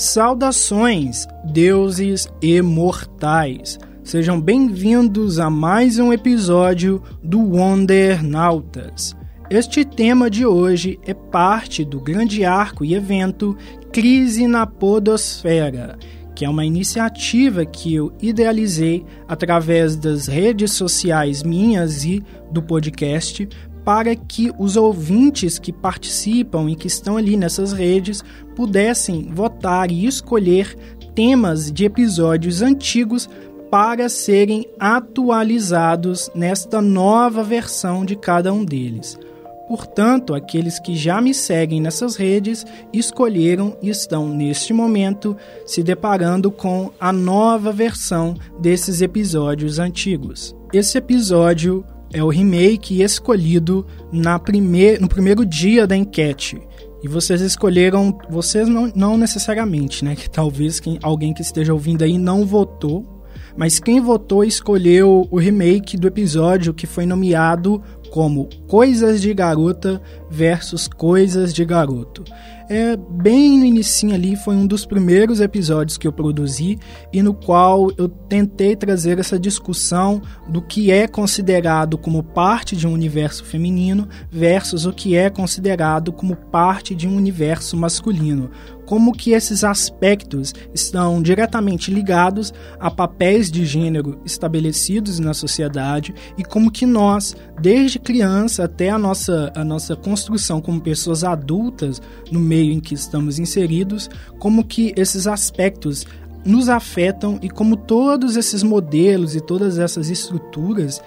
Saudações, deuses imortais! Sejam bem-vindos a mais um episódio do Wonder Nautas. Este tema de hoje é parte do grande arco e evento Crise na Podosfera, que é uma iniciativa que eu idealizei através das redes sociais minhas e do podcast para que os ouvintes que participam e que estão ali nessas redes pudessem votar e escolher temas de episódios antigos para serem atualizados nesta nova versão de cada um deles. Portanto, aqueles que já me seguem nessas redes escolheram e estão neste momento se deparando com a nova versão desses episódios antigos. Esse episódio é o remake escolhido na primeir, no primeiro dia da enquete. E vocês escolheram, vocês não, não necessariamente, né? Que talvez quem, alguém que esteja ouvindo aí não votou, mas quem votou escolheu o remake do episódio que foi nomeado como Coisas de Garota versus Coisas de Garoto. É, bem no início ali foi um dos primeiros episódios que eu produzi e no qual eu tentei trazer essa discussão do que é considerado como parte de um universo feminino versus o que é considerado como parte de um universo masculino. Como que esses aspectos estão diretamente ligados a papéis de gênero estabelecidos na sociedade e como que nós, desde criança até a nossa, a nossa construção como pessoas adultas no meio em que estamos inseridos, como que esses aspectos nos afetam e como todos esses modelos e todas essas estruturas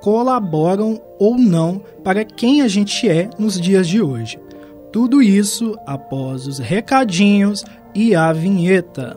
colaboram ou não para quem a gente é nos dias de hoje. Tudo isso após os recadinhos e a vinheta.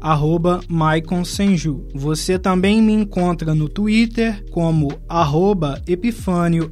arroba Senju. Você também me encontra no Twitter como arroba Epifânio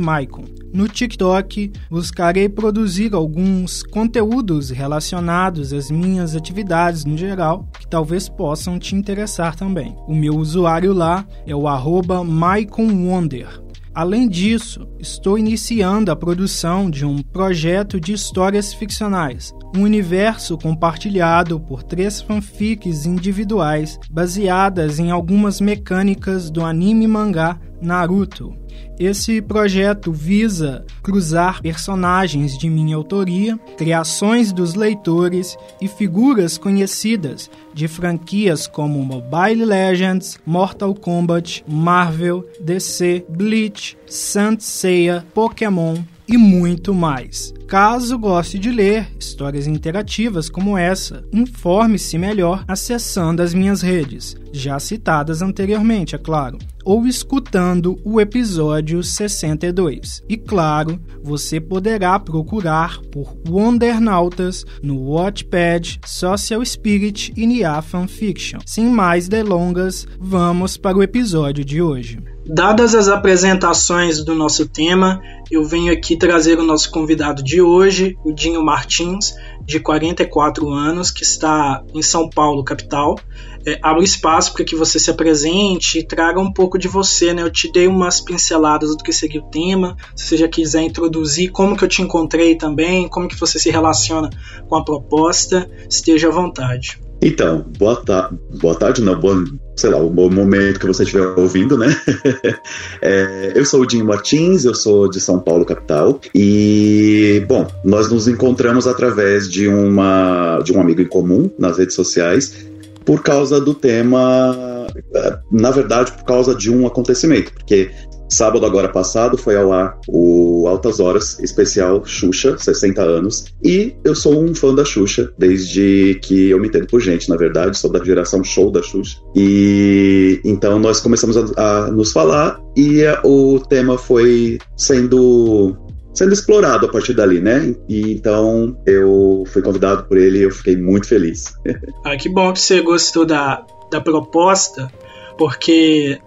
Maicon. No TikTok, buscarei produzir alguns conteúdos relacionados às minhas atividades no geral, que talvez possam te interessar também. O meu usuário lá é o arroba MaiconWonder. Além disso, estou iniciando a produção de um projeto de histórias ficcionais, um universo compartilhado por três fanfics individuais baseadas em algumas mecânicas do anime mangá Naruto. Esse projeto visa cruzar personagens de minha autoria, criações dos leitores e figuras conhecidas de franquias como Mobile Legends, Mortal Kombat, Marvel, DC, Bleach, Saint Seiya, Pokémon e muito mais. Caso goste de ler histórias interativas como essa, informe-se melhor acessando as minhas redes, já citadas anteriormente, é claro, ou escutando o episódio 62. E claro, você poderá procurar por Wondernautas no Watchpad, Social Spirit e Nia Fanfiction. Sem mais delongas, vamos para o episódio de hoje. Dadas as apresentações do nosso tema, eu venho aqui trazer o nosso convidado de hoje, o Dinho Martins, de 44 anos, que está em São Paulo, capital. É, abro espaço para que você se apresente e traga um pouco de você, né? Eu te dei umas pinceladas do que seria o tema. Se você já quiser introduzir como que eu te encontrei também, como que você se relaciona com a proposta, esteja à vontade. Então, boa, ta boa tarde, não, boa, sei lá, o momento que você estiver ouvindo, né? é, eu sou o Dinho Martins, eu sou de São Paulo, capital, e, bom, nós nos encontramos através de, uma, de um amigo em comum nas redes sociais por causa do tema, é, na verdade, por causa de um acontecimento, porque Sábado agora passado foi ao ar o Altas Horas especial Xuxa, 60 anos. E eu sou um fã da Xuxa, desde que eu me entendo por gente, na verdade, sou da geração show da Xuxa. E então nós começamos a, a nos falar e a, o tema foi sendo sendo explorado a partir dali, né? E então eu fui convidado por ele e eu fiquei muito feliz. ah, que bom que você gostou da, da proposta, porque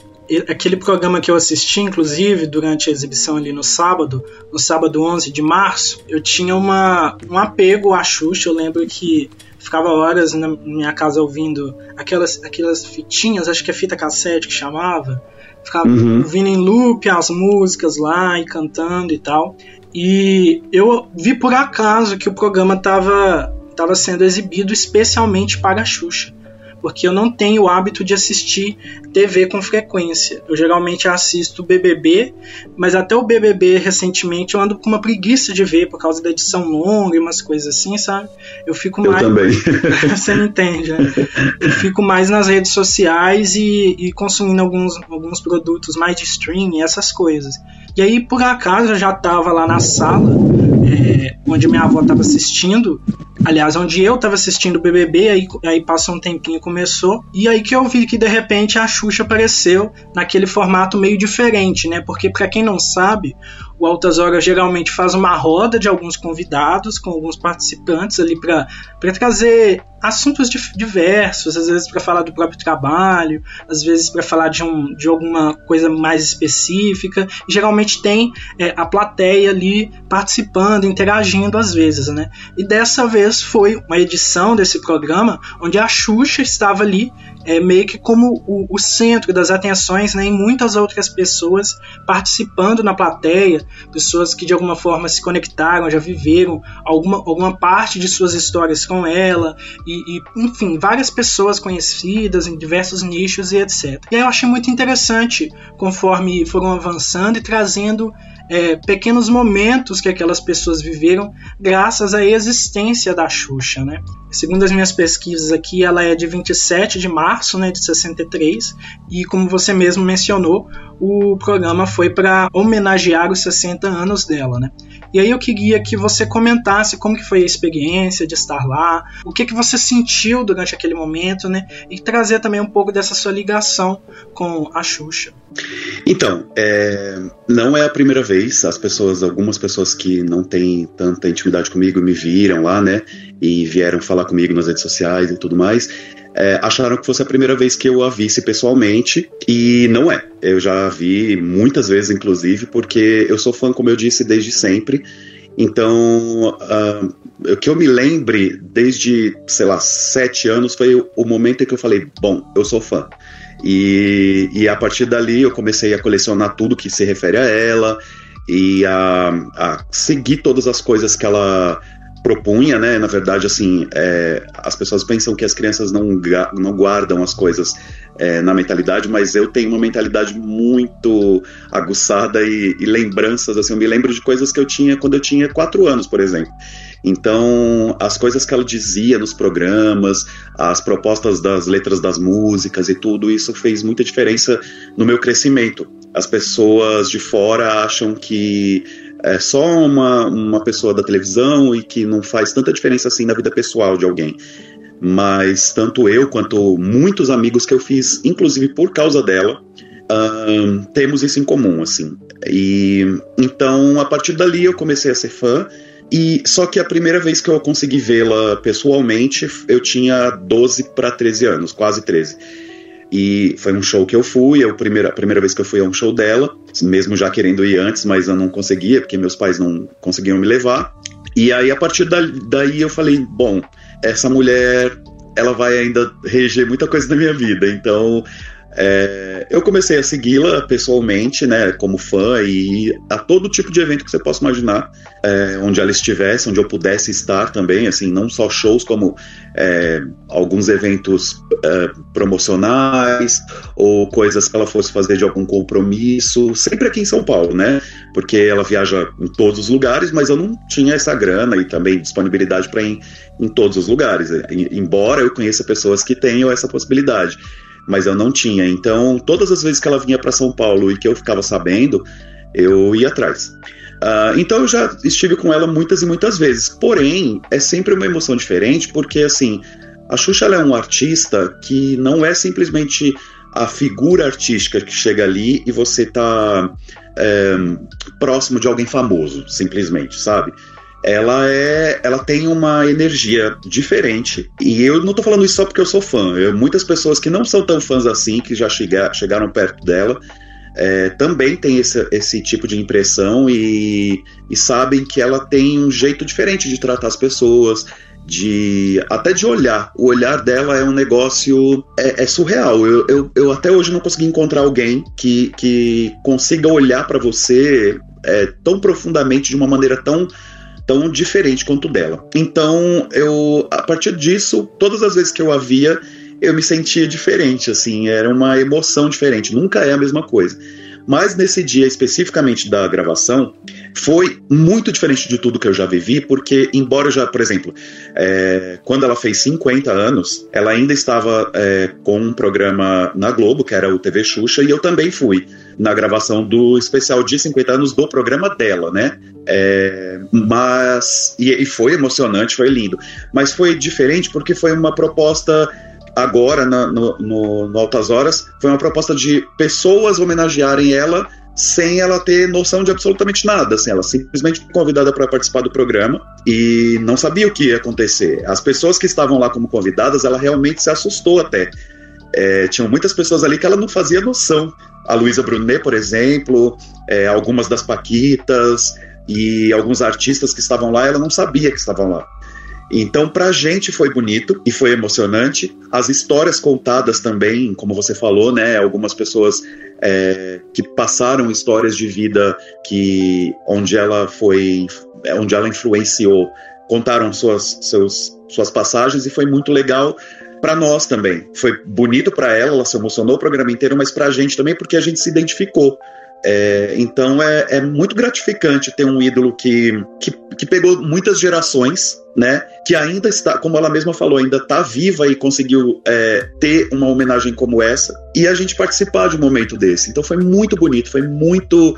aquele programa que eu assisti, inclusive, durante a exibição ali no sábado, no sábado 11 de março, eu tinha uma, um apego à Xuxa. Eu lembro que ficava horas na minha casa ouvindo aquelas, aquelas fitinhas, acho que é fita cassete que chamava. Ficava uhum. ouvindo em loop as músicas lá e cantando e tal. E eu vi por acaso que o programa estava tava sendo exibido especialmente para a Xuxa porque eu não tenho o hábito de assistir TV com frequência. Eu geralmente assisto BBB, mas até o BBB recentemente eu ando com uma preguiça de ver por causa da edição longa e umas coisas assim, sabe? Eu fico eu mais. Também. Você me entende, né? Eu fico mais nas redes sociais e, e consumindo alguns, alguns produtos mais de streaming, essas coisas. E aí, por acaso, eu já estava lá na sala, é, onde minha avó estava assistindo, aliás, onde eu estava assistindo o BBB, aí, aí passou um tempinho, começou, e aí que eu vi que de repente a Xuxa apareceu naquele formato meio diferente, né? Porque, para quem não sabe, o Altas Horas geralmente faz uma roda de alguns convidados, com alguns participantes ali para trazer assuntos diversos, às vezes para falar do próprio trabalho, às vezes para falar de, um, de alguma coisa mais específica. E geralmente tem é, a plateia ali participando, interagindo às vezes, né? E dessa vez foi uma edição desse programa onde a Xuxa estava ali é meio que como o, o centro das atenções, né, e muitas outras pessoas participando na plateia, pessoas que de alguma forma se conectaram, já viveram alguma, alguma parte de suas histórias com ela, e, e enfim, várias pessoas conhecidas em diversos nichos e etc. E aí eu achei muito interessante conforme foram avançando e trazendo é, pequenos momentos que aquelas pessoas viveram graças à existência da Xuxa, né? Segundo as minhas pesquisas aqui, ela é de 27 de março né, de 63 e, como você mesmo mencionou, o programa foi para homenagear os 60 anos dela. Né? E aí eu queria que você comentasse como que foi a experiência de estar lá, o que, que você sentiu durante aquele momento né, e trazer também um pouco dessa sua ligação com a Xuxa. Então, é, não é a primeira vez. As pessoas, algumas pessoas que não têm tanta intimidade comigo me viram lá, né? E vieram falar comigo nas redes sociais e tudo mais. É, acharam que fosse a primeira vez que eu a visse pessoalmente e não é. Eu já a vi muitas vezes, inclusive, porque eu sou fã, como eu disse, desde sempre. Então, uh, o que eu me lembre desde, sei lá, sete anos foi o momento em que eu falei: bom, eu sou fã. E, e a partir dali eu comecei a colecionar tudo que se refere a ela e a, a seguir todas as coisas que ela propunha, né? Na verdade, assim, é, as pessoas pensam que as crianças não, não guardam as coisas é, na mentalidade, mas eu tenho uma mentalidade muito aguçada e, e, lembranças, assim, eu me lembro de coisas que eu tinha quando eu tinha quatro anos, por exemplo. Então, as coisas que ela dizia nos programas, as propostas das letras das músicas e tudo isso fez muita diferença no meu crescimento. As pessoas de fora acham que é só uma, uma pessoa da televisão e que não faz tanta diferença assim na vida pessoal de alguém. Mas tanto eu quanto muitos amigos que eu fiz, inclusive por causa dela, um, temos isso em comum, assim. E então, a partir dali, eu comecei a ser fã e só que a primeira vez que eu consegui vê-la pessoalmente, eu tinha 12 para 13 anos, quase 13. E foi um show que eu fui, eu, primeira, a primeira vez que eu fui a um show dela, mesmo já querendo ir antes, mas eu não conseguia, porque meus pais não conseguiam me levar. E aí, a partir daí, eu falei: bom, essa mulher, ela vai ainda reger muita coisa na minha vida, então é, eu comecei a segui-la pessoalmente, né, como fã, e a todo tipo de evento que você possa imaginar, é, onde ela estivesse, onde eu pudesse estar também, assim, não só shows, como é, alguns eventos é, promocionais, ou coisas que ela fosse fazer de algum compromisso, sempre aqui em São Paulo, né, porque ela viaja em todos os lugares, mas eu não tinha essa grana e também disponibilidade para ir em todos os lugares, embora eu conheça pessoas que tenham essa possibilidade mas eu não tinha. Então, todas as vezes que ela vinha para São Paulo e que eu ficava sabendo, eu ia atrás. Uh, então eu já estive com ela muitas e muitas vezes. Porém, é sempre uma emoção diferente, porque assim, a Xuxa é um artista que não é simplesmente a figura artística que chega ali e você tá é, próximo de alguém famoso, simplesmente, sabe? Ela é ela tem uma energia diferente e eu não tô falando isso só porque eu sou fã eu, muitas pessoas que não são tão fãs assim que já chega, chegaram perto dela é, também tem esse, esse tipo de impressão e, e sabem que ela tem um jeito diferente de tratar as pessoas de até de olhar. O olhar dela é um negócio é, é surreal. Eu, eu, eu, até hoje não consegui encontrar alguém que, que consiga olhar para você é, tão profundamente de uma maneira tão tão diferente quanto dela. Então, eu a partir disso, todas as vezes que eu a via, eu me sentia diferente, assim, era uma emoção diferente, nunca é a mesma coisa. Mas nesse dia especificamente da gravação, foi muito diferente de tudo que eu já vivi, porque, embora já, por exemplo, é, quando ela fez 50 anos, ela ainda estava é, com um programa na Globo, que era o TV Xuxa, e eu também fui na gravação do especial de 50 anos do programa dela, né? É, mas. E, e foi emocionante, foi lindo. Mas foi diferente porque foi uma proposta agora na, no, no, no, Altas Horas foi uma proposta de pessoas homenagearem ela sem ela ter noção de absolutamente nada. Assim, ela simplesmente foi convidada para participar do programa e não sabia o que ia acontecer. As pessoas que estavam lá como convidadas, ela realmente se assustou até. É, tinham muitas pessoas ali que ela não fazia noção. A Luísa Brunet, por exemplo, é, algumas das Paquitas e alguns artistas que estavam lá, ela não sabia que estavam lá. Então, pra gente foi bonito e foi emocionante. As histórias contadas também, como você falou, né? Algumas pessoas é, que passaram histórias de vida que onde ela foi, onde ela influenciou, contaram suas, seus, suas passagens e foi muito legal para nós também. Foi bonito para ela, ela se emocionou o programa inteiro, mas para a gente também porque a gente se identificou. É, então é, é, muito gratificante ter um ídolo que, que, que, pegou muitas gerações, né? Que ainda está, como ela mesma falou, ainda está viva e conseguiu é, ter uma homenagem como essa e a gente participar de um momento desse. Então foi muito bonito, foi muito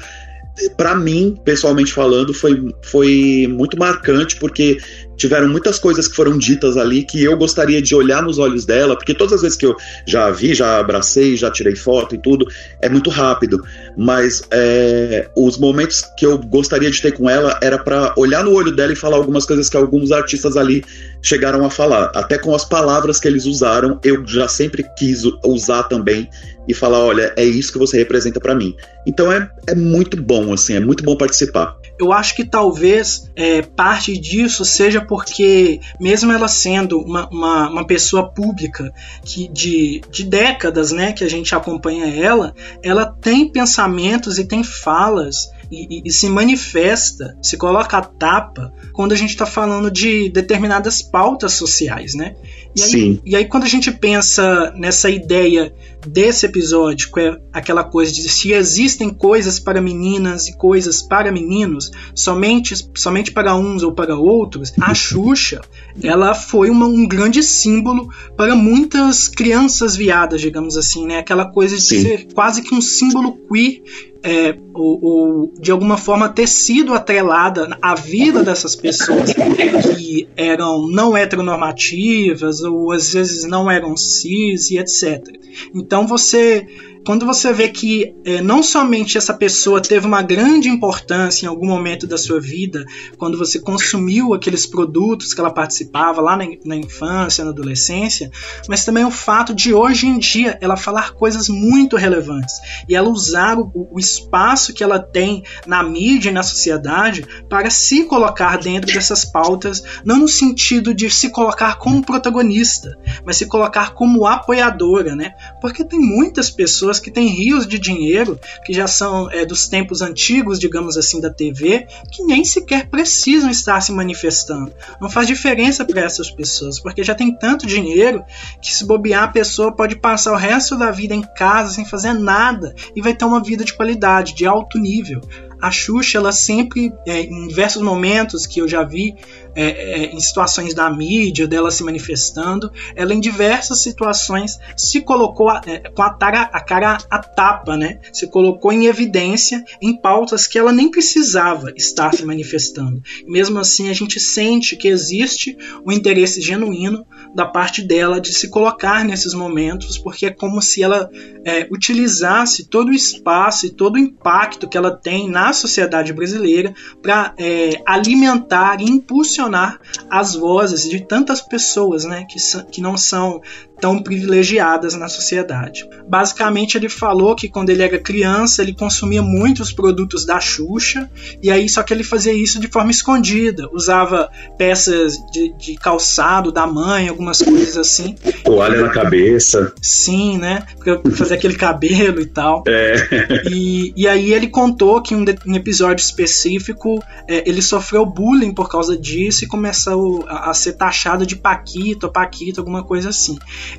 para mim, pessoalmente falando, foi, foi muito marcante, porque tiveram muitas coisas que foram ditas ali que eu gostaria de olhar nos olhos dela, porque todas as vezes que eu já vi, já abracei, já tirei foto e tudo, é muito rápido. Mas é, os momentos que eu gostaria de ter com ela era para olhar no olho dela e falar algumas coisas que alguns artistas ali chegaram a falar. Até com as palavras que eles usaram, eu já sempre quis usar também e falar: olha, é isso que você representa para mim. Então é, é muito bom, assim, é muito bom participar. Eu acho que talvez é, parte disso seja porque, mesmo ela sendo uma, uma, uma, pessoa pública que de, de décadas né, que a gente acompanha ela, ela tem pensamentos e tem falas e, e, se manifesta, se coloca a tapa quando a gente está falando de determinadas pautas sociais, né? E aí, Sim. e aí, quando a gente pensa nessa ideia desse episódio, que é aquela coisa de se existem coisas para meninas e coisas para meninos, somente, somente para uns ou para outros, a Xuxa ela foi uma, um grande símbolo para muitas crianças viadas, digamos assim, né? Aquela coisa de Sim. ser quase que um símbolo queer é, ou, ou, de alguma forma ter sido atrelada à vida dessas pessoas que eram não heteronormativas ou às vezes não eram cis e etc. Então você quando você vê que é, não somente essa pessoa teve uma grande importância em algum momento da sua vida, quando você consumiu aqueles produtos que ela participava lá na, na infância, na adolescência, mas também o fato de hoje em dia ela falar coisas muito relevantes e ela usar o, o espaço que ela tem na mídia e na sociedade para se colocar dentro dessas pautas, não no sentido de se colocar como protagonista, mas se colocar como apoiadora, né? Porque tem muitas pessoas pessoas que têm rios de dinheiro, que já são é, dos tempos antigos, digamos assim, da TV, que nem sequer precisam estar se manifestando. Não faz diferença para essas pessoas, porque já tem tanto dinheiro que se bobear a pessoa pode passar o resto da vida em casa sem fazer nada e vai ter uma vida de qualidade, de alto nível. a Xuxa, ela sempre, é, em diversos momentos que eu já vi, é, é, em situações da mídia, dela se manifestando, ela em diversas situações se colocou a, é, com a, tara, a cara a tapa, né? Se colocou em evidência em pautas que ela nem precisava estar se manifestando. E mesmo assim, a gente sente que existe um interesse genuíno da parte dela de se colocar nesses momentos, porque é como se ela é, utilizasse todo o espaço e todo o impacto que ela tem na sociedade brasileira para é, alimentar e impulsionar as vozes de tantas pessoas né, que, que não são tão privilegiadas na sociedade. Basicamente, ele falou que quando ele era criança, ele consumia muitos produtos da Xuxa, e aí só que ele fazia isso de forma escondida, usava peças de, de calçado da mãe, algumas coisas assim. Toalha na cabeça. Sim, né? Pra fazer aquele cabelo e tal. É. E, e aí ele contou que em um, um episódio específico é, ele sofreu bullying por causa disso e começou a, a ser taxado de Paquito, Paquito, alguma coisa assim.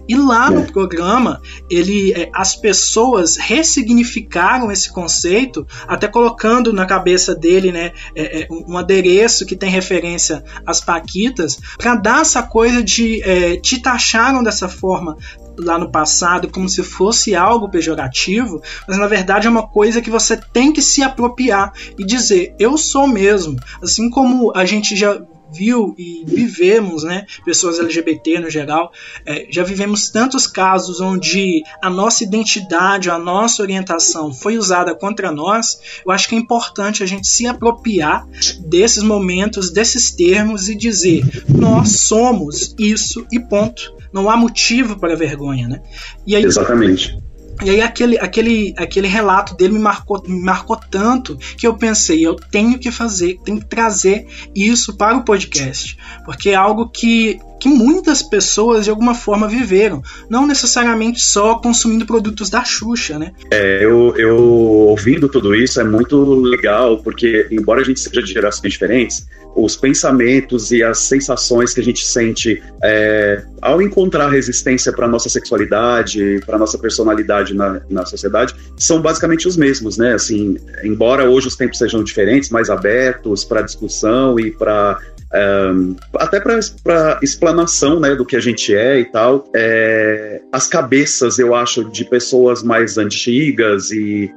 E lá no é. programa, ele, é, as pessoas ressignificaram esse conceito, até colocando na cabeça dele né, é, um adereço que tem referência às Paquitas, para dar essa coisa de é, te taxaram dessa forma lá no passado como se fosse algo pejorativo, mas na verdade é uma coisa que você tem que se apropriar e dizer eu sou mesmo. Assim como a gente já viu e vivemos, né, pessoas LGBT no geral, é, já vivemos tantos casos onde a nossa identidade, a nossa orientação foi usada contra nós, eu acho que é importante a gente se apropriar desses momentos, desses termos e dizer: nós somos isso e ponto. Não há motivo para vergonha, né? E aí, Exatamente. E aí aquele, aquele, aquele relato dele me marcou, me marcou tanto que eu pensei, eu tenho que fazer, tenho que trazer isso para o podcast. Porque é algo que que muitas pessoas de alguma forma viveram, não necessariamente só consumindo produtos da Xuxa, né? É, eu, eu ouvindo tudo isso é muito legal, porque embora a gente seja de gerações diferentes, os pensamentos e as sensações que a gente sente é, ao encontrar resistência para nossa sexualidade, para nossa personalidade na, na sociedade, são basicamente os mesmos, né? Assim, embora hoje os tempos sejam diferentes, mais abertos para discussão e para até para explanação né, do que a gente é e tal. É, as cabeças, eu acho, de pessoas mais antigas e,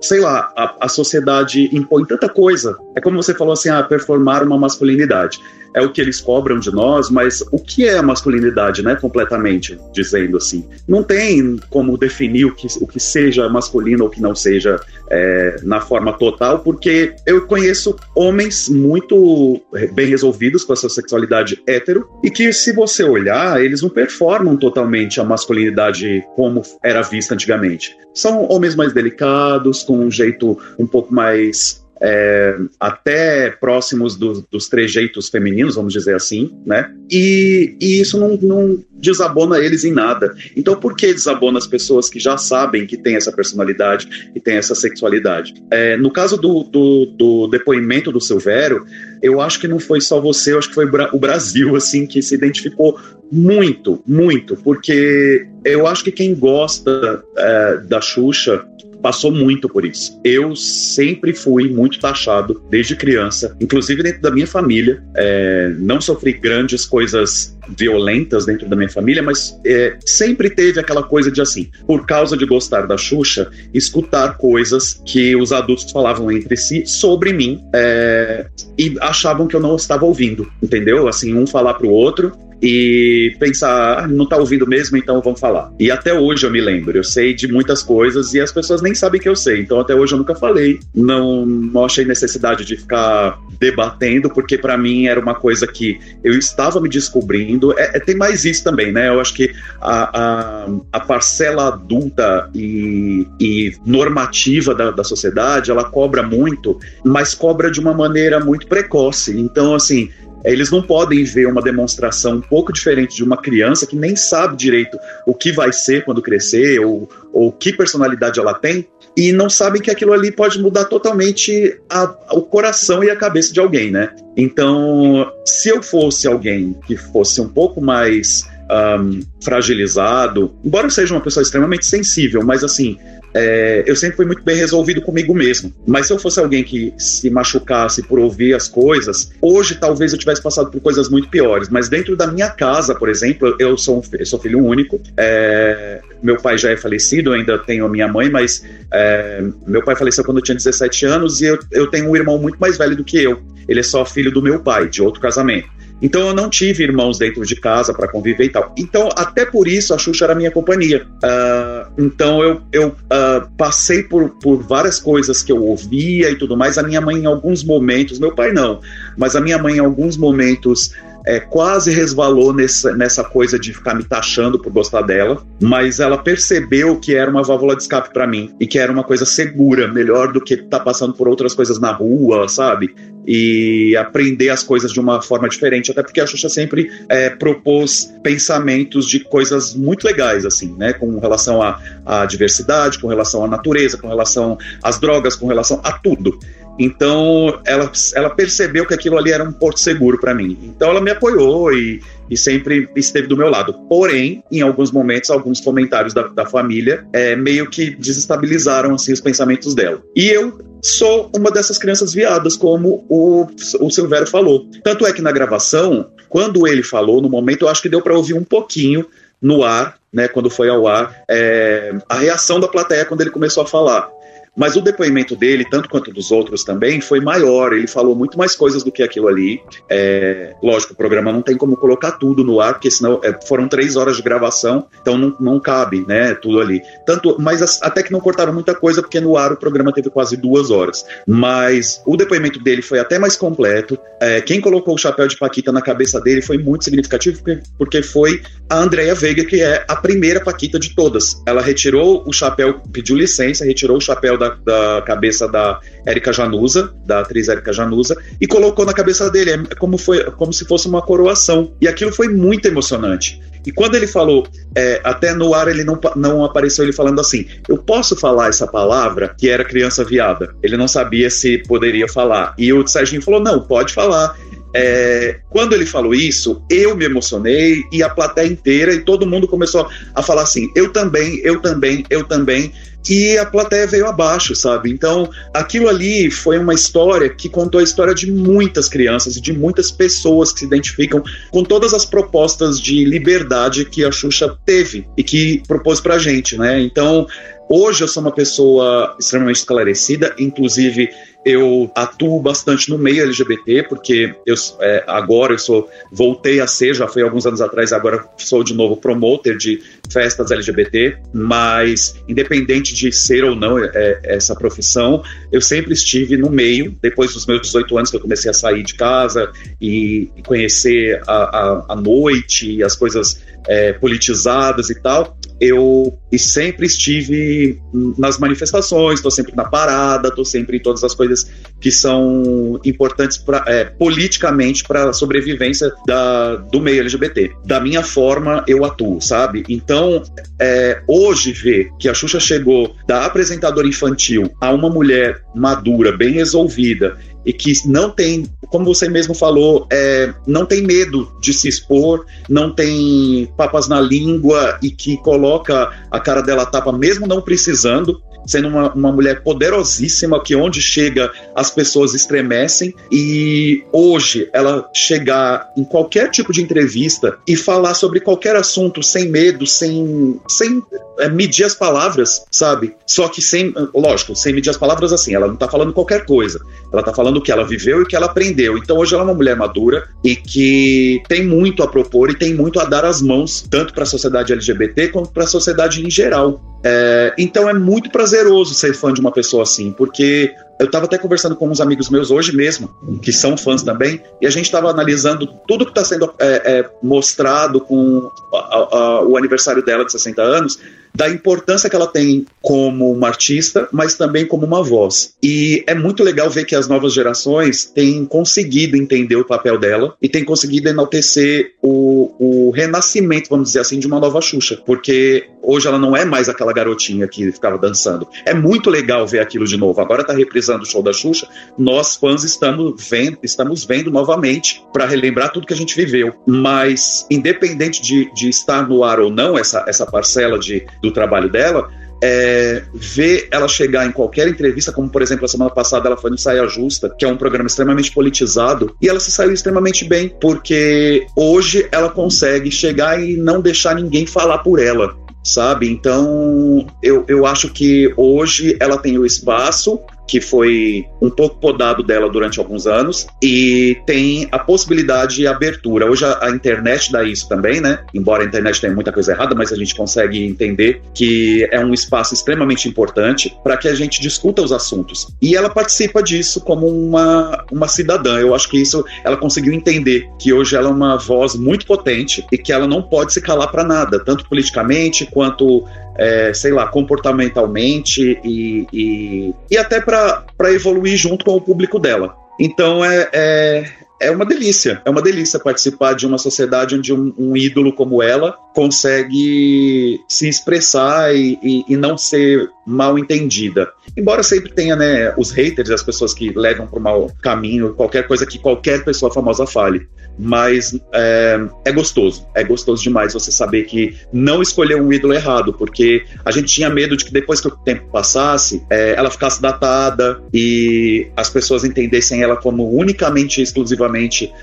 sei lá, a, a, sociedade impõe tanta coisa. É como você falou assim, ah, performar uma masculinidade é o que eles cobram de nós, mas o que é a masculinidade, né? Completamente, dizendo assim. Não tem como definir o que, o que seja masculino ou que não seja é, na forma total, porque eu conheço homens muito bem resolvidos com a sua sexualidade hétero e que, se você olhar, eles não performam totalmente a masculinidade como era vista antigamente. São homens mais delicados, com um jeito um pouco mais é, até próximos do, dos trejeitos femininos, vamos dizer assim, né? E, e isso não, não, desabona eles em nada. Então, por que desabona as pessoas que já sabem que tem essa personalidade e tem essa sexualidade? É, no caso do, do, do, depoimento do Silvério, eu acho que não foi só você, eu acho que foi o Brasil, assim, que se identificou muito, muito, porque eu acho que quem gosta é, da Xuxa passou muito por isso. Eu sempre fui muito taxado desde criança, inclusive dentro da minha família. É, não sofri grandes coisas violentas dentro da minha família, mas é, sempre teve aquela coisa de assim, por causa de gostar da Xuxa, escutar coisas que os adultos falavam entre si sobre mim é, e achavam que eu não estava ouvindo, entendeu? Assim, um falar pro outro e pensar, ah, não tá ouvindo mesmo, então vamos falar. E até hoje eu me lembro, eu sei de muitas coisas e as pessoas nem sabem que eu sei, então até hoje eu nunca falei. Não, não achei necessidade de ficar debatendo, porque para mim era uma coisa que eu estava me descobrindo. É, é, tem mais isso também, né? Eu acho que a, a, a parcela adulta e, e normativa da, da sociedade, ela cobra muito, mas cobra de uma maneira muito precoce. Então, assim, eles não podem ver uma demonstração um pouco diferente de uma criança que nem sabe direito o que vai ser quando crescer ou, ou que personalidade ela tem e não sabem que aquilo ali pode mudar totalmente a, o coração e a cabeça de alguém, né? Então, se eu fosse alguém que fosse um pouco mais um, fragilizado, embora eu seja uma pessoa extremamente sensível, mas assim, é, eu sempre fui muito bem resolvido comigo mesmo. Mas se eu fosse alguém que se machucasse por ouvir as coisas, hoje talvez eu tivesse passado por coisas muito piores. Mas dentro da minha casa, por exemplo, eu sou, um, eu sou filho único. É, meu pai já é falecido, ainda tenho a minha mãe, mas é, meu pai faleceu quando eu tinha 17 anos e eu, eu tenho um irmão muito mais velho do que eu. Ele é só filho do meu pai, de outro casamento. Então eu não tive irmãos dentro de casa para conviver e tal. Então, até por isso, a Xuxa era minha companhia. Uh, então eu, eu uh, passei por, por várias coisas que eu ouvia e tudo mais. A minha mãe, em alguns momentos, meu pai não, mas a minha mãe, em alguns momentos, é, quase resvalou nessa, nessa coisa de ficar me taxando por gostar dela, mas ela percebeu que era uma válvula de escape para mim e que era uma coisa segura, melhor do que estar tá passando por outras coisas na rua, sabe? E aprender as coisas de uma forma diferente, até porque a Xuxa sempre é, propôs pensamentos de coisas muito legais, assim, né? Com relação à, à diversidade, com relação à natureza, com relação às drogas, com relação a tudo. Então, ela, ela percebeu que aquilo ali era um porto seguro para mim. Então, ela me apoiou e, e sempre esteve do meu lado. Porém, em alguns momentos, alguns comentários da, da família é, meio que desestabilizaram assim, os pensamentos dela. E eu sou uma dessas crianças viadas, como o, o Silvério falou. Tanto é que na gravação, quando ele falou, no momento, eu acho que deu para ouvir um pouquinho no ar, né, quando foi ao ar, é, a reação da plateia quando ele começou a falar. Mas o depoimento dele, tanto quanto dos outros também, foi maior. Ele falou muito mais coisas do que aquilo ali. É, lógico, o programa não tem como colocar tudo no ar, porque senão é, foram três horas de gravação, então não, não cabe, né, tudo ali. Tanto, mas as, até que não cortaram muita coisa, porque no ar o programa teve quase duas horas. Mas o depoimento dele foi até mais completo. É, quem colocou o chapéu de Paquita na cabeça dele foi muito significativo, porque, porque foi a Andrea Veiga, que é a primeira Paquita de todas. Ela retirou o chapéu, pediu licença, retirou o chapéu da, da cabeça da Erika Januza, da atriz Erika Januza, e colocou na cabeça dele. É como, foi, como se fosse uma coroação. E aquilo foi muito emocionante. E quando ele falou, é, até no ar ele não, não apareceu ele falando assim: eu posso falar essa palavra, que era criança viada. Ele não sabia se poderia falar. E o Serginho falou: não, pode falar. É, quando ele falou isso, eu me emocionei e a plateia inteira e todo mundo começou a falar assim: eu também, eu também, eu também. E a plateia veio abaixo, sabe? Então, aquilo ali foi uma história que contou a história de muitas crianças e de muitas pessoas que se identificam com todas as propostas de liberdade que a Xuxa teve e que propôs pra gente, né? Então, hoje eu sou uma pessoa extremamente esclarecida, inclusive eu atuo bastante no meio LGBT, porque eu, é, agora eu sou, voltei a ser, já foi alguns anos atrás, agora sou de novo promoter de festas LGBT, mas independente de ser ou não é, essa profissão, eu sempre estive no meio, depois dos meus 18 anos que eu comecei a sair de casa e, e conhecer a, a, a noite, as coisas é, politizadas e tal, eu sempre estive nas manifestações, estou sempre na parada, estou sempre em todas as coisas que são importantes pra, é, politicamente para a sobrevivência da, do meio LGBT. Da minha forma, eu atuo, sabe? Então, é, hoje ver que a Xuxa chegou da apresentadora infantil a uma mulher madura, bem resolvida, e que não tem, como você mesmo falou, é, não tem medo de se expor, não tem papas na língua e que coloca a cara dela tapa, mesmo não precisando, sendo uma, uma mulher poderosíssima que onde chega as pessoas estremecem e hoje ela chegar em qualquer tipo de entrevista e falar sobre qualquer assunto sem medo, sem, sem é, medir as palavras, sabe? Só que sem, lógico, sem medir as palavras assim, ela não tá falando qualquer coisa, ela tá falando o que ela viveu e o que ela aprendeu. Então hoje ela é uma mulher madura e que tem muito a propor e tem muito a dar as mãos, tanto para a sociedade LGBT quanto para a sociedade em geral. É, então é muito prazeroso ser fã de uma pessoa assim, porque eu estava até conversando com uns amigos meus hoje mesmo, que são fãs também, e a gente estava analisando tudo que está sendo é, é, mostrado com a, a, o aniversário dela de 60 anos, da importância que ela tem como uma artista, mas também como uma voz. E é muito legal ver que as novas gerações têm conseguido entender o papel dela e têm conseguido enaltecer o, o renascimento, vamos dizer assim, de uma nova Xuxa, porque hoje ela não é mais aquela garotinha que ficava dançando. É muito legal ver aquilo de novo. Agora está reprisando o show da Xuxa, nós fãs estamos vendo, estamos vendo novamente para relembrar tudo que a gente viveu. Mas independente de, de estar no ar ou não essa, essa parcela de do trabalho dela, é, ver ela chegar em qualquer entrevista, como por exemplo a semana passada ela foi no Saia Justa, que é um programa extremamente politizado, e ela se saiu extremamente bem, porque hoje ela consegue chegar e não deixar ninguém falar por ela sabe? Então, eu, eu acho que hoje ela tem o espaço que foi um pouco podado dela durante alguns anos e tem a possibilidade de abertura. Hoje a, a, internet dá isso também, né? Embora a internet tenha muita coisa errada, mas a gente consegue entender que é um espaço extremamente importante para que a gente discuta os assuntos. E ela participa disso como uma, uma cidadã. Eu acho que isso ela conseguiu entender que hoje ela é uma voz muito potente e que ela não pode se calar para nada, tanto politicamente quanto é, sei lá, comportamentalmente e, e, e até para evoluir junto com o público dela. Então é, é, é uma delícia, é uma delícia participar de uma sociedade onde um, um ídolo como ela consegue se expressar e, e, e, não ser mal entendida. Embora sempre tenha né, os haters, as pessoas que levam para o mau caminho, qualquer coisa que qualquer pessoa famosa fale mas é, é, gostoso, é gostoso demais você saber que não escolheu um ídolo errado, porque a gente tinha medo de que depois que o tempo passasse, é, ela ficasse datada e as pessoas entendessem ela como unicamente, exclusivamente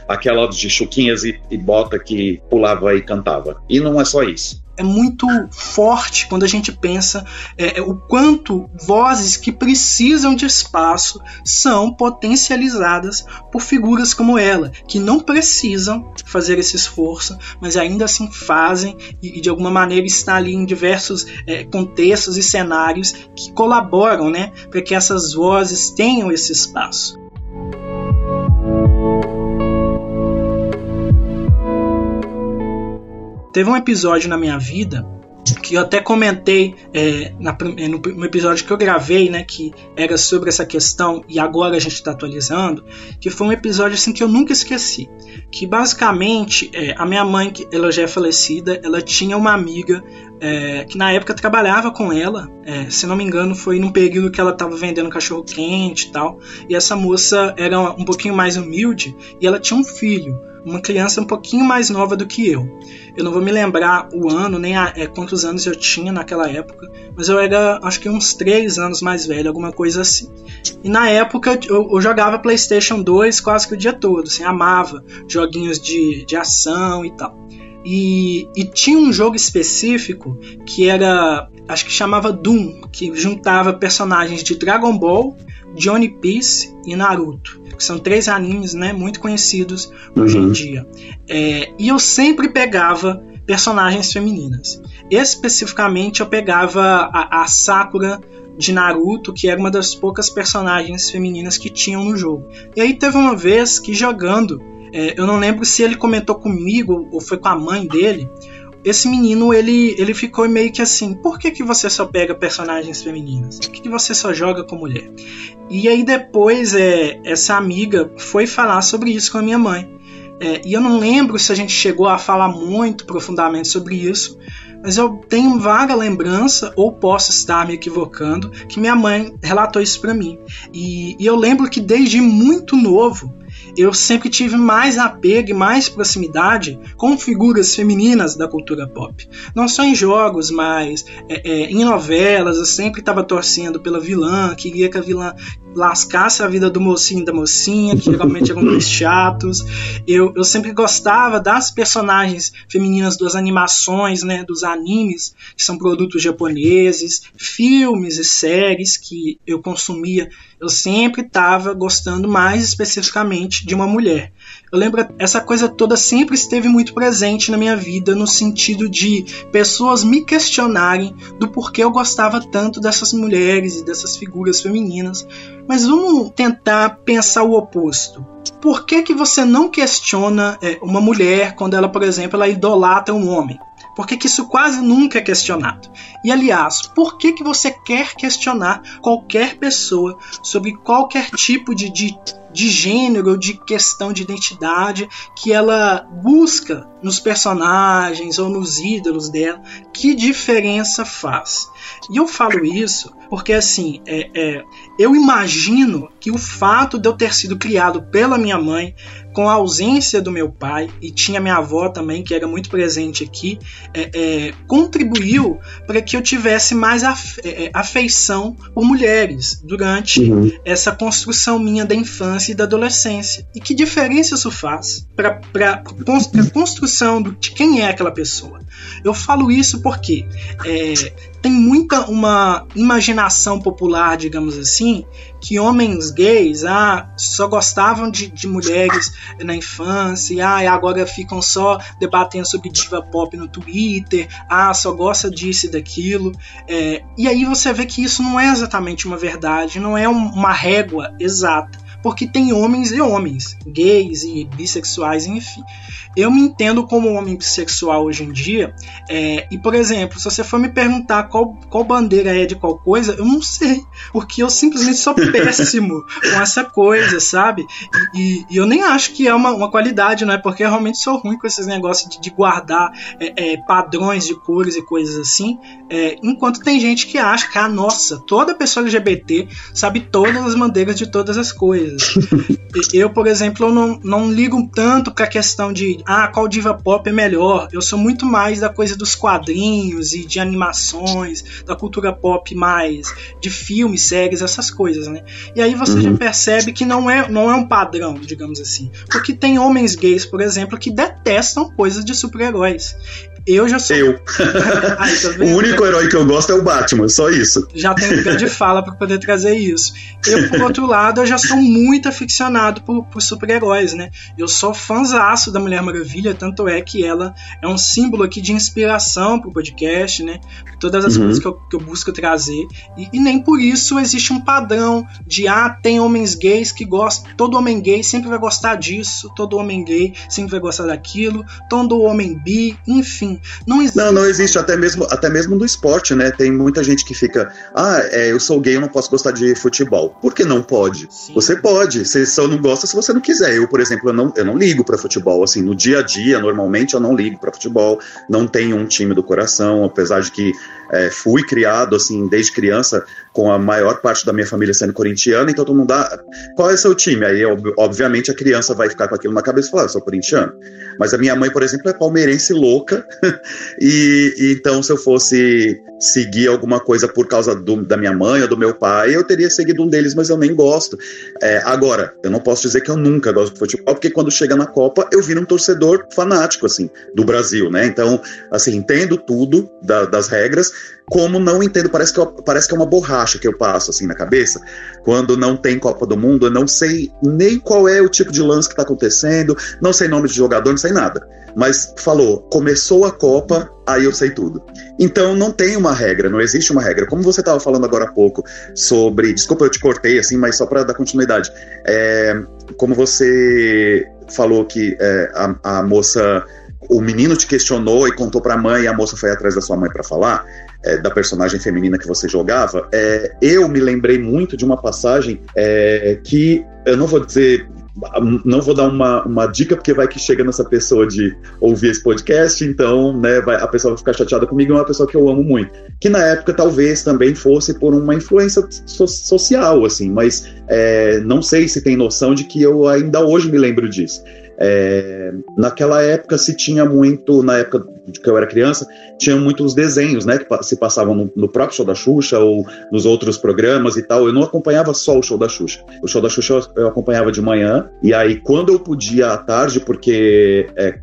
aquela de chuquinhas e, e bota que pulava e cantava. E não é só isso é muito forte quando a gente pensa é, é, o quanto vozes que precisam de espaço são potencializadas por figuras como ela, que não precisam fazer esse esforço, mas ainda assim fazem e, e de alguma maneira está ali em diversos é, contextos e cenários que colaboram né, para que essas vozes tenham esse espaço. Teve um episódio na minha vida que eu até comentei é, na, é, no, no, episódio que eu gravei, né, que era sobre essa questão e agora a gente está atualizando, que foi um episódio assim que eu nunca esqueci, que basicamente é, a minha mãe, ela já é falecida, ela tinha uma amiga é, que na época trabalhava com ela, é, se não me engano foi num período que ela estava vendendo cachorro quente e tal, e essa moça era um pouquinho mais humilde e ela tinha um filho uma criança um pouquinho mais nova do que eu. Eu não vou me lembrar o ano, nem a, é, quantos anos eu tinha naquela época, mas eu era acho que uns 3 anos mais velho, alguma coisa assim. E na época eu, eu jogava PlayStation 2 quase que o dia todo, assim, amava joguinhos de, de ação e tal. E, e, tinha um jogo específico que era, acho que chamava Doom, que juntava personagens de Dragon Ball, Johnny Piece e Naruto que são três animes né, muito conhecidos uhum. hoje em uhum. dia. É, e eu sempre pegava personagens femininas. Especificamente, eu pegava a, a Sakura de Naruto, que era uma das poucas personagens femininas que tinham no jogo. E aí teve uma vez que jogando, é, eu não lembro se ele comentou comigo ou foi com a mãe dele, esse menino ele, ele ficou meio que assim: por que, que você só pega personagens femininas? Por que, que você só joga com mulher? E aí depois é, essa amiga foi falar sobre isso com a minha mãe. É, e eu não lembro se a gente chegou a falar muito profundamente sobre isso, mas eu tenho vaga lembrança, ou posso estar me equivocando, que minha mãe relatou isso para mim. E, e eu lembro que desde muito novo eu sempre tive mais apego e mais proximidade com figuras femininas da cultura pop. Não só em jogos, mas é, é, em novelas, eu sempre estava torcendo pela vilã, queria que a vilã lascasse a vida do mocinho e da mocinha, que geralmente eram dois chatos. Eu, eu sempre gostava das personagens femininas das animações, né, dos animes, que são produtos japoneses, filmes e séries que eu consumia. Eu sempre estava gostando mais especificamente de uma mulher. Eu lembro essa coisa toda sempre esteve muito presente na minha vida no sentido de pessoas me questionarem do porquê eu gostava tanto dessas mulheres e dessas figuras femininas. Mas vamos tentar pensar o oposto. Por que, que você não questiona é, uma mulher quando ela, por exemplo, ela idolatra um homem? Por que, que, isso quase nunca é questionado? E aliás, por que, que você quer questionar qualquer pessoa sobre qualquer tipo de, de de gênero, de questão de identidade que ela busca nos personagens ou nos ídolos dela, que diferença faz? E eu falo isso porque, assim, é, é, eu imagino que o fato de eu ter sido criado pela minha mãe, com a ausência do meu pai, e tinha minha avó também, que era muito presente aqui, é, é contribuiu para que eu tivesse mais é, é, afeição por mulheres durante uhum. essa construção minha da infância e da adolescência. E que diferença isso faz para a construção de quem é aquela pessoa? Eu falo isso porque é, tem muita uma imaginação popular, digamos assim, que homens gays ah, só gostavam de, de mulheres na infância, ah, e agora ficam só debatendo sobre diva pop no Twitter, ah, só gosta disso e daquilo. É, e aí você vê que isso não é exatamente uma verdade, não é um, uma régua exata porque tem homens e homens, gays e bissexuais, enfim. Eu me entendo como homem bissexual hoje em dia, é, e por exemplo, se você for me perguntar qual, qual bandeira é de qual coisa, eu não sei, porque eu simplesmente sou péssimo com essa coisa, sabe? E, e, eu nem acho que é uma, uma qualidade, não é? Porque eu realmente sou ruim com esses negócios de, de guardar é, é, padrões de cores e coisas assim, é, enquanto tem gente que acha que, ah, nossa, toda pessoa LGBT sabe todas as bandeiras de todas as coisas coisas. Eu, por exemplo, não, não ligo tanto pra questão de ah, qual diva pop é melhor. Eu sou muito mais da coisa dos quadrinhos e de animações, da cultura pop mais de filmes, séries, essas coisas, né? E aí você uhum. já percebe que não é, não é um padrão, digamos assim. Porque tem homens gays, por exemplo, que detestam coisas de super-heróis. Eu já sou. Eu. Aí, tá o único herói que eu gosto é o Batman, só isso. Já tenho lugar de fala para poder trazer isso. Eu, por outro lado, eu já sou muito aficionado por, por super-heróis, né? Eu sou fãzaço da Mulher Maravilha, tanto é que ela é um símbolo aqui de inspiração pro podcast, né? Todas as uhum. coisas que eu, que eu, busco trazer. E, e, nem por isso existe um padrão de, ah, tem homens gays que gostam. Todo homem gay sempre vai gostar disso, todo homem gay sempre vai gostar daquilo, todo homem bi, enfim não existe. Não, não existe, até mesmo, até mesmo do esporte, né? Tem muita gente que fica, ah, é, eu sou gay, eu não posso gostar de futebol. Por que não pode? Sim. Você pode, você só não gosta se você não quiser. Eu, por exemplo, eu não, eu não ligo para futebol, assim, no dia a dia, normalmente eu não ligo para futebol, não tenho um time do coração, apesar de que é, fui criado, assim, desde criança, com a maior parte da minha família sendo corintiana, então todo mundo dá. Qual é seu time? Aí, obviamente, a criança vai ficar com aquilo na cabeça e falar, eu sou corintiano. Mas a minha mãe, por exemplo, é palmeirense louca, e, e, então se eu fosse seguir alguma coisa por causa do, da minha mãe ou do meu pai, eu teria seguido um deles, mas eu nem gosto. É, agora, eu não posso dizer que eu nunca gosto de futebol, porque quando chega na Copa, eu viro um torcedor fanático, assim, do Brasil, né? Então, assim, entendo tudo da, das regras, como não entendo, parece que, eu, parece que é uma borracha que eu passo assim na cabeça. Quando não tem Copa do Mundo, eu não sei nem qual é o tipo de lance que está acontecendo, não sei nome de jogador, não sei nada. Mas falou, começou a Copa, aí eu sei tudo. Então não tem uma regra, não existe uma regra. Como você estava falando agora há pouco sobre. Desculpa, eu te cortei assim, mas só para dar continuidade. É, como você falou que é, a, a moça o menino te questionou e contou para a mãe e a moça foi atrás da sua mãe para falar é, da personagem feminina que você jogava, é, eu me lembrei muito de uma passagem é, que eu não vou dizer não vou dar uma, uma dica porque vai que chega nessa pessoa de ouvir esse podcast, então né, vai, a pessoa vai ficar chateada comigo, é uma pessoa que eu amo muito. Que na época talvez também fosse por uma influência so social, assim, mas é, não sei se tem noção de que eu ainda hoje me lembro disso. É, naquela época se tinha muito, na época que eu era criança, tinha muitos desenhos, né, que se passavam no, no, próprio show da Xuxa ou nos outros programas e tal. Eu não acompanhava só o show da Xuxa. O show da Xuxa eu, eu acompanhava de manhã e aí quando eu podia à tarde, porque é,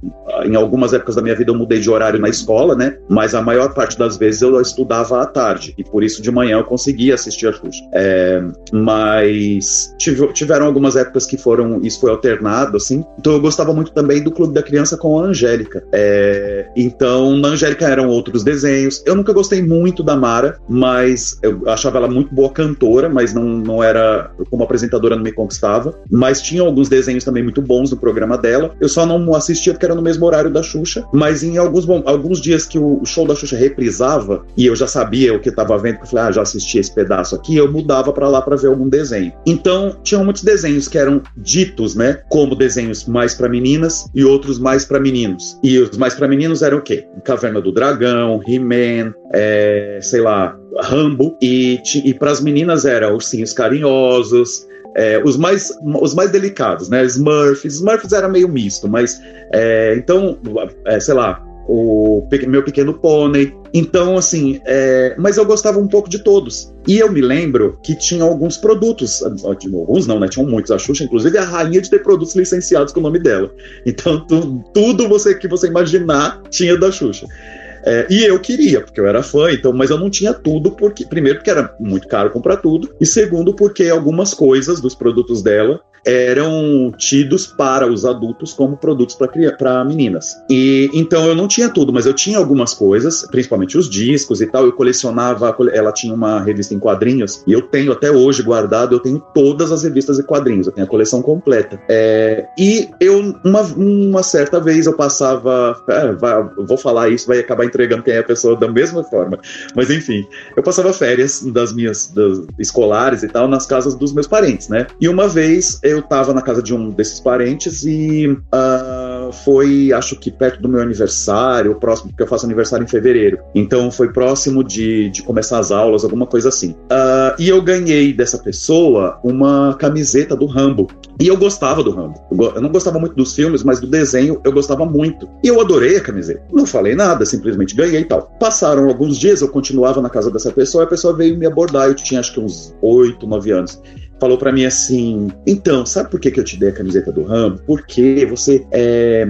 em algumas épocas da minha vida eu mudei de horário na escola, né, mas a maior parte das vezes eu estudava à tarde e por isso de manhã eu conseguia assistir a Xuxa. É, mas tive, tiveram algumas épocas que foram isso foi alternado, assim. Então eu gostava muito também do Clube da Criança com a Angélica. É, então, na Angélica eram outros desenhos. Eu nunca gostei muito da Mara, mas eu achava ela muito boa cantora, mas não, não era como apresentadora, não me conquistava. Mas tinha alguns desenhos também muito bons no programa dela. Eu só não assistia porque era no mesmo horário da Xuxa, mas em alguns, alguns dias que o show da Xuxa reprisava e eu já sabia o que estava vendo, que eu falei, ah, já assisti esse pedaço aqui, eu mudava para lá para ver algum desenho. Então, tinham muitos desenhos que eram ditos, né, como desenhos mais para meninas e outros mais para meninos. E os mais para meninos eram o quê? Caverna do Dragão, He-Man, é, sei lá, Rambo. E, e para as meninas eram Ursinhos Carinhosos, é, os, mais, os mais delicados, né? Smurfs. Smurfs era meio misto, mas é, então, é, sei lá, o meu pequeno pônei. Então, assim, é, mas eu gostava um pouco de todos. E eu me lembro que tinha alguns produtos, alguns não, né? Tinham muitos. A Xuxa, inclusive, é a rainha de ter produtos licenciados com o nome dela. Então, tu, tudo você que você imaginar tinha da Xuxa. É, e eu queria, porque eu era fã, então, mas eu não tinha tudo, porque primeiro porque era muito caro comprar tudo, e segundo porque algumas coisas dos produtos dela eram tidos para os adultos como produtos para meninas. E então eu não tinha tudo, mas eu tinha algumas coisas, principalmente os discos e tal. Eu colecionava, ela tinha uma revista em quadrinhos e eu tenho até hoje guardado. Eu tenho todas as revistas e quadrinhos, eu tenho a coleção completa. É, e eu uma, uma certa vez eu passava, é, vai, vou falar isso, vai acabar entregando quem é a pessoa da mesma forma, mas enfim, eu passava férias das minhas das, escolares e tal nas casas dos meus parentes, né? E uma vez eu tava na casa de um desses parentes e uh, foi, acho que perto do meu aniversário, próximo, porque eu faço aniversário em fevereiro. Então foi próximo de, de começar as aulas, alguma coisa assim. Uh, e eu ganhei dessa pessoa uma camiseta do Rambo. E eu gostava do Rambo. Eu não gostava muito dos filmes, mas do desenho eu gostava muito. E eu adorei a camiseta. Não falei nada, simplesmente ganhei e tal. Passaram alguns dias, eu continuava na casa dessa pessoa, e a pessoa veio me abordar. Eu tinha acho que uns 8, 9 anos falou para mim assim: então, sabe por que, que eu te dei a camiseta do Rambo? Porque você é.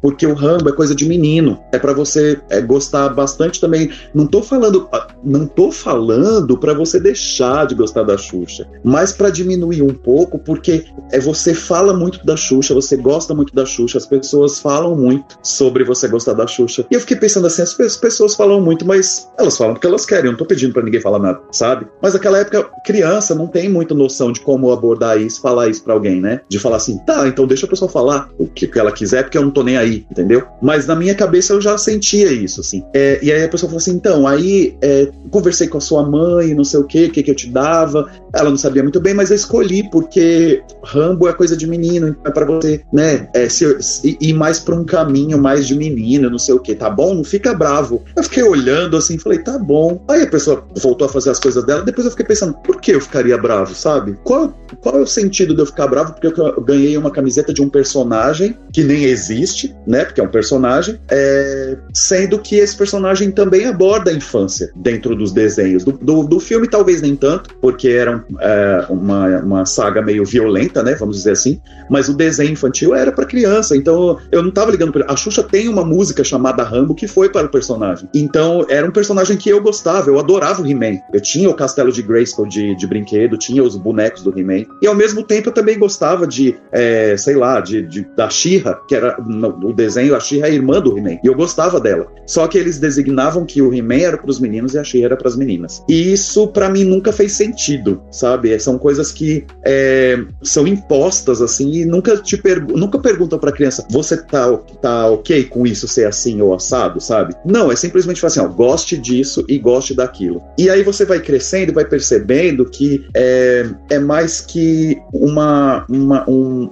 Porque o Rambo é coisa de menino. É para você é, gostar bastante também. Não tô falando. Ah, não tô falando para você deixar de gostar da Xuxa, mas para diminuir um pouco, porque é você fala muito da Xuxa, você gosta muito da Xuxa, as pessoas falam muito sobre você gostar da Xuxa. E eu fiquei pensando assim: as pessoas falam muito, mas elas falam porque elas querem. Eu não tô pedindo para ninguém falar nada, sabe? Mas naquela época, criança não tem muita noção de como abordar isso, falar isso para alguém, né? De falar assim, tá, então deixa a pessoa falar o que, ela quiser, porque eu não tô nem aí, entendeu? Mas na minha cabeça eu já sentia isso, assim. É, e aí a pessoa falou assim, então, aí é, conversei com a sua mãe, não sei o que, o que, que eu te dava. Ela não sabia muito bem, mas eu escolhi porque Rambo é coisa de menino, então é pra você, né, é, se, se, ir mais pra um caminho mais de menino, não sei o que, tá bom? Não fica bravo. Eu fiquei olhando assim, falei, tá bom. Aí a pessoa voltou a fazer as coisas dela, depois eu fiquei pensando, por que eu ficaria bravo, sabe? Qual, qual é o sentido de eu ficar bravo porque eu ganhei uma camiseta de um personagem que nem existe, né? Porque é um personagem, é, sendo que esse personagem também aborda a infância dentro dos desenhos. Do, do, do filme, talvez nem tanto, porque era é, uma, uma saga meio violenta, né? Vamos dizer assim. Mas o desenho infantil era para criança, então eu não tava ligando pra... A Xuxa tem uma música chamada Rambo que foi para o personagem. Então era um personagem que eu gostava, eu adorava o He-Man. Eu tinha o castelo de Grayskull de, de brinquedo, tinha os bonecos do He-Man. E ao mesmo tempo eu também gostava de, é, sei lá, de, de da She-Ra, que era no, desenho, a She-Ra é a irmã do He-Man. E eu gostava dela. Só que eles designavam que o He-Man era para os meninos e a She-Ra era para as meninas. E isso para mim nunca fez sentido, sabe? São coisas que é, são impostas assim e nunca te pergu nunca perguntam para criança: você tá, tá ok com isso ser assim ou assado, sabe? Não, é simplesmente assim: ó, goste disso e goste daquilo. E aí você vai crescendo vai percebendo que é, é mais que uma, uma, um,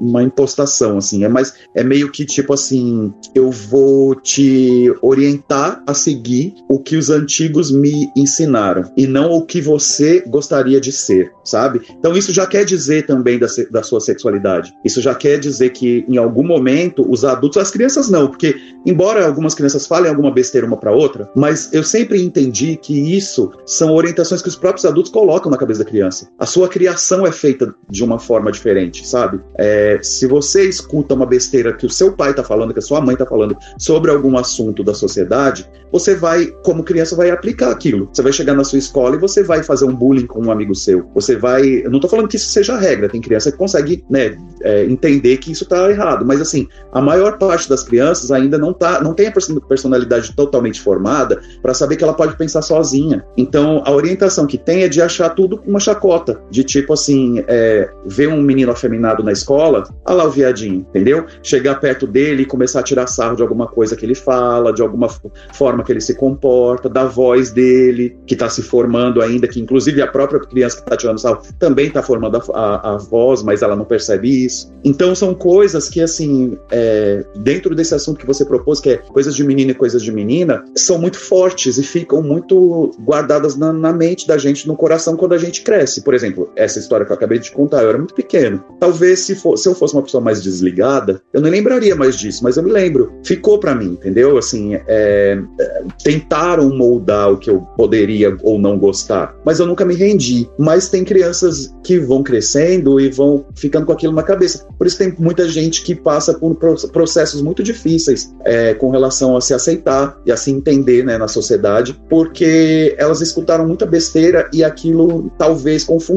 uma impostação, assim. É mais, é meio que tipo assim, eu vou te orientar a seguir o que os antigos me ensinaram e não o que você gostaria de ser, sabe? Então isso já quer dizer também da, da sua sexualidade. Isso já quer dizer que em algum momento os adultos, as crianças não, porque embora algumas crianças falem alguma besteira uma para outra, mas eu sempre entendi que isso são orientações que os próprios adultos colocam na cabeça da criança. Sua criação é feita de uma forma diferente, sabe? É, se você escuta uma besteira que o seu pai tá falando, que a sua mãe tá falando sobre algum assunto da sociedade, você vai, como criança, vai aplicar aquilo. Você vai chegar na sua escola e você vai fazer um bullying com um amigo seu. Você vai. Eu não tô falando que isso seja regra, tem criança criança consegue né, é, entender que isso está errado. Mas assim, a maior parte das crianças ainda não, tá, não tem a personalidade totalmente formada para saber que ela pode pensar sozinha. Então, a orientação que tem é de achar tudo uma chacota, de tipo assim, é, ver um menino afeminado na escola, olha lá o viadinho, entendeu? Chegar perto dele e começar a tirar sarro de alguma coisa que ele fala, de alguma forma que ele se comporta, da voz dele, que está se formando ainda, que inclusive a própria criança que está tirando sarro também está formando a, a, a, voz, mas ela não percebe isso. Então são coisas que, assim, é, dentro desse assunto que você propôs, que é coisas de menino e coisas de menina, são muito fortes e ficam muito guardadas na, na mente da gente, no coração, quando a gente cresce. Por exemplo, essa história que eu acabei de contar, eu era muito pequeno. Talvez se, for, se eu fosse uma pessoa mais desligada, eu não lembraria mais disso, mas eu me lembro. Ficou para mim, entendeu? Assim, é, é, tentaram moldar o que eu poderia ou não gostar, mas eu nunca me rendi. Mas tem crianças que vão crescendo e vão ficando com aquilo na cabeça. Por isso tem muita gente que passa por processos muito difíceis é, com relação a se aceitar e a se entender né, na sociedade, porque elas escutaram muita besteira e aquilo talvez confundiu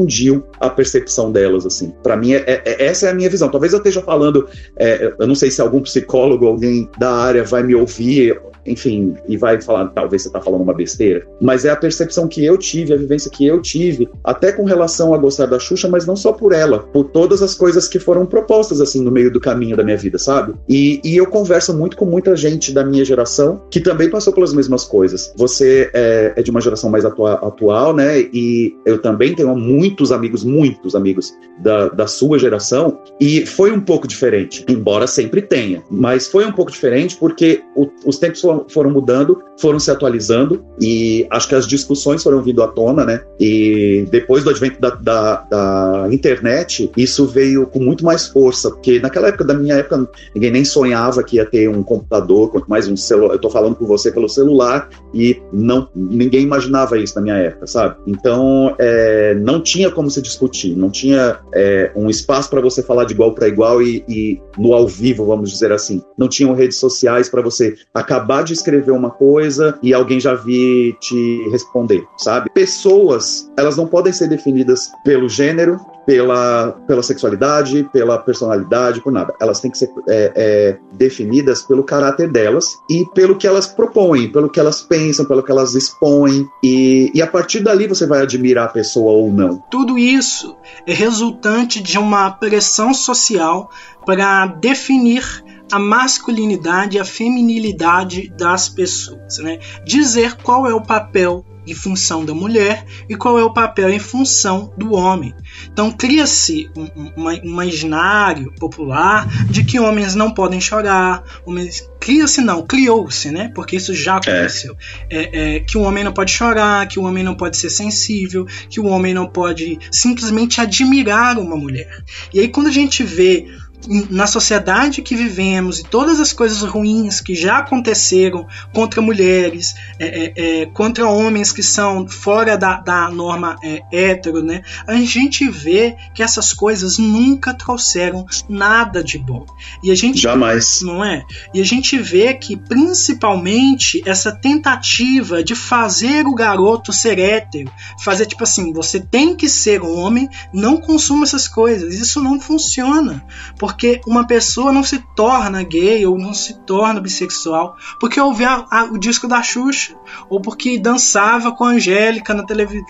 a percepção delas. assim. Para mim, é, é, essa é a minha visão. Talvez eu esteja falando, é, eu não sei se algum psicólogo, alguém da área vai me ouvir enfim, e vai falar, talvez você está falando uma besteira, mas é a percepção que eu tive, a vivência que eu tive, até com relação a gostar da Xuxa, mas não só por ela, por todas as coisas que foram propostas, assim, no meio do caminho da minha vida, sabe? E, e eu converso muito com muita gente da minha geração que também passou pelas mesmas coisas. Você é, é de uma geração mais atua atual, né? E eu também tenho muitos amigos, muitos amigos da, da sua geração, e foi um pouco diferente, embora sempre tenha, mas foi um pouco diferente porque o, os tempos foram foram, foram mudando, foram se atualizando e acho que as discussões foram vindo à tona, né? E depois do advento da, da, da internet, isso veio com muito mais força, porque naquela época, da minha época, ninguém nem sonhava que ia ter um computador, quanto mais um celular. Eu tô falando com você pelo celular e não ninguém imaginava isso na minha época, sabe? Então, é, não tinha como se discutir, não tinha é, um espaço para você falar de igual para igual e, e no ao vivo, vamos dizer assim. Não tinham redes sociais para você acabar de escrever uma coisa e alguém já vir te responder, sabe? Pessoas, elas não podem ser definidas pelo gênero, pela, pela sexualidade, pela personalidade, por nada. Elas têm que ser é, é, definidas pelo caráter delas e pelo que elas propõem, pelo que elas pensam, pelo que elas expõem. E, e a partir dali você vai admirar a pessoa ou não. Tudo isso é resultante de uma pressão social para definir a masculinidade e a feminilidade das pessoas, né? Dizer qual é o papel e função da mulher e qual é o papel e função do homem. Então cria-se um, um, um, imaginário popular de que homens não podem chorar, homens cria-se não, criou-se, né? Porque isso já é. aconteceu. É. É, é, que o homem não pode chorar, que o homem não pode ser sensível, que o homem não pode simplesmente admirar uma mulher. E aí quando a gente vê na sociedade que vivemos e todas as coisas ruins que já aconteceram contra mulheres, é, é, é, contra homens que são fora da, da norma é, hétero, né? A gente vê que essas coisas nunca trouxeram nada de bom. E a gente jamais, não é? E a gente vê que principalmente essa tentativa de fazer o garoto ser hétero, fazer tipo assim, você tem que ser um homem, não consuma essas coisas. Isso não funciona, porque porque uma pessoa não se torna gay ou não se torna bissexual porque ouviu o disco da Xuxa, ou porque dançava com a Angélica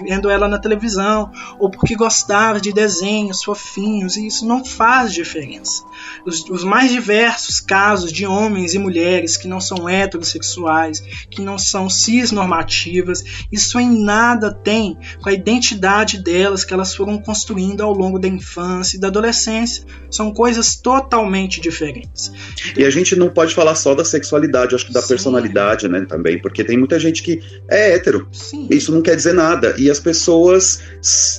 vendo ela na televisão, ou porque gostava de desenhos fofinhos, e isso não faz diferença. Os, os mais diversos casos de homens e mulheres que não são heterossexuais, que não são cisnormativas, isso em nada tem com a identidade delas que elas foram construindo ao longo da infância e da adolescência. São coisas totalmente diferentes. E a gente não pode falar só da sexualidade, acho que da Sim. personalidade, né, também, porque tem muita gente que é hétero. Sim. Isso não quer dizer nada. E as pessoas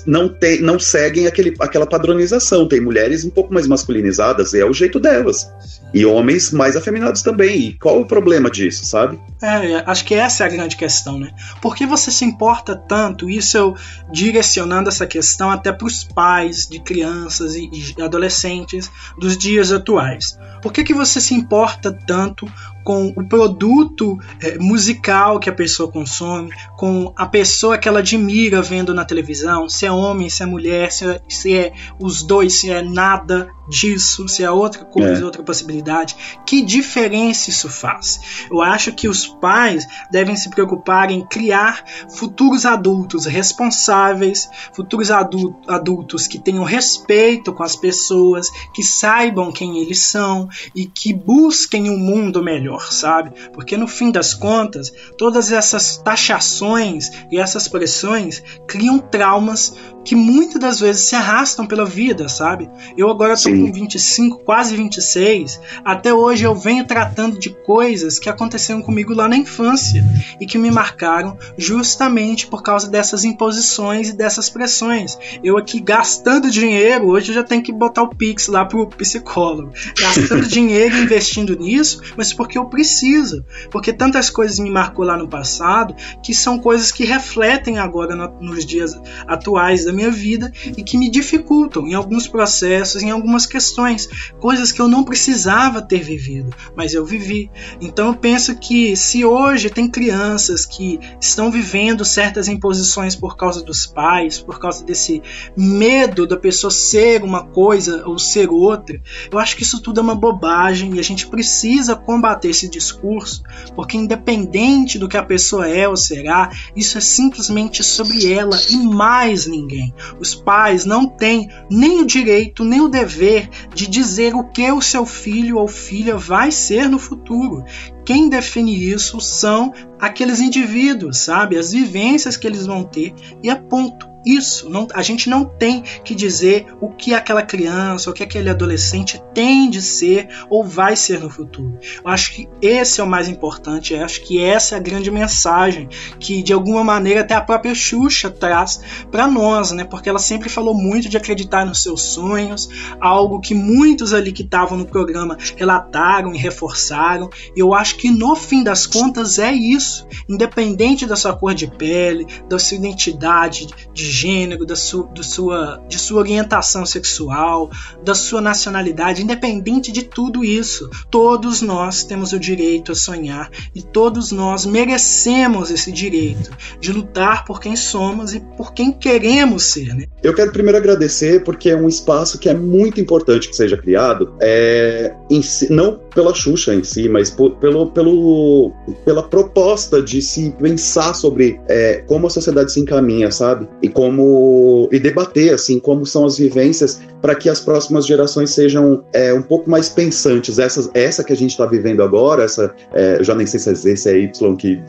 não, tem, não seguem aquele, aquela padronização. Tem mulheres um pouco mais masculinizadas, é o jeito delas. Sim. E homens mais afeminados também. E qual o problema disso, sabe? É, acho que essa é a grande questão, né? Por que você se importa tanto? Isso eu direcionando essa questão até para os pais de crianças e, e adolescentes dos dias atuais. Por que, que você se importa tanto com o produto é, musical que a pessoa consome, com a pessoa que ela admira vendo na televisão, se é homem, se é mulher, se é, se é os dois, se é nada disso, se é outra coisa, é. outra possibilidade. Que diferença isso faz? Eu acho que os pais devem se preocupar em criar futuros adultos responsáveis, futuros adultos que tenham respeito com as pessoas, que saibam quem eles são e que busquem um mundo melhor, sabe? Porque no fim das contas, todas essas taxações e essas pressões criam traumas que muitas das vezes se arrastam pela vida, sabe? Eu agora tô com 25, quase 26, até hoje eu venho tratando de coisas que aconteceram comigo lá na infância e que me marcaram justamente por causa dessas imposições e dessas pressões. Eu aqui gastando dinheiro, hoje eu já tenho que botar o Pix lá pro psicólogo. Gastando dinheiro investindo nisso, mas porque eu preciso. Porque tantas coisas me marcou lá no passado que são coisas que refletem agora no, nos dias atuais da minha vida e que me dificultam em alguns processos, em algumas questões, coisas que eu não precisava ter vivido, mas eu vivi. Então eu penso que se hoje tem crianças que estão vivendo certas imposições por causa dos pais, por causa desse medo da pessoa ser uma coisa ou ser outra, eu acho que isso tudo é uma bobagem e a gente precisa combater esse discurso, porque independente do que a pessoa é ou será, isso é simplesmente sobre ela e mais ninguém. Os pais não têm nem o direito nem o dever de dizer o que o seu filho ou filha vai ser no futuro. Quem define isso são aqueles indivíduos, sabe? As vivências que eles vão ter e é ponto isso. Não, a gente não tem que dizer o que aquela criança, o que aquele adolescente tem de ser ou vai ser no futuro. Eu acho que esse é o mais importante. Eu acho que essa é a grande mensagem que, de alguma maneira, até a própria Xuxa traz para nós, né? Porque ela sempre falou muito de acreditar nos seus sonhos, algo que muitos ali que estavam no programa relataram e reforçaram. E eu acho que no fim das contas é isso. Independente da sua cor de pele, da sua identidade de gênero, da sua, do sua, de sua orientação sexual, da sua nacionalidade, independente de tudo isso, todos nós temos o direito a sonhar e todos nós merecemos esse direito de lutar por quem somos e por quem queremos ser. Né? Eu quero primeiro agradecer porque é um espaço que é muito importante que seja criado, é, si, não pela Xuxa em si, mas por, pelo, pelo, pela proposta de se pensar sobre é, como a sociedade se encaminha, sabe? E como e debater assim como são as vivências para que as próximas gerações sejam é, um pouco mais pensantes. Essa, essa que a gente está vivendo agora, essa é, já nem sei se é se é Y, que,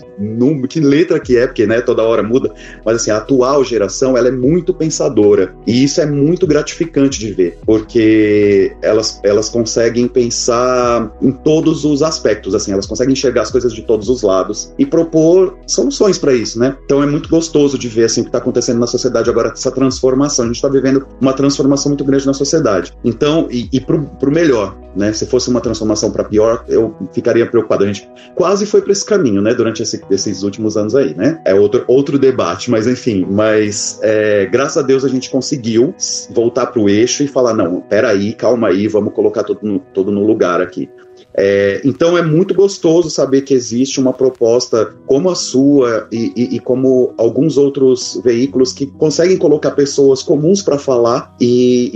que letra que é, porque né, toda hora muda, mas assim, a atual geração ela é muito pensadora e isso é muito gratificante de ver, porque elas, elas conseguem pensar em todos os aspectos, assim, elas conseguem enxergar as coisas de todos os lados e propor soluções para isso, né? Então é muito gostoso de ver assim o que está acontecendo na sociedade agora, essa transformação. A gente está vivendo uma transformação muito grande na sociedade. Então, e, e pro, pro melhor, né? Se fosse uma transformação para pior, eu ficaria preocupado. A gente quase foi para esse caminho, né? Durante esse, esses últimos anos aí, né? É outro, outro debate, mas enfim. Mas é, graças a Deus a gente conseguiu voltar para o eixo e falar: não, peraí, calma aí, vamos colocar tudo no, tudo no lugar aqui. É, então é muito gostoso saber que existe uma proposta como a sua e, e, e como alguns outros veículos que conseguem colocar pessoas comuns para falar e,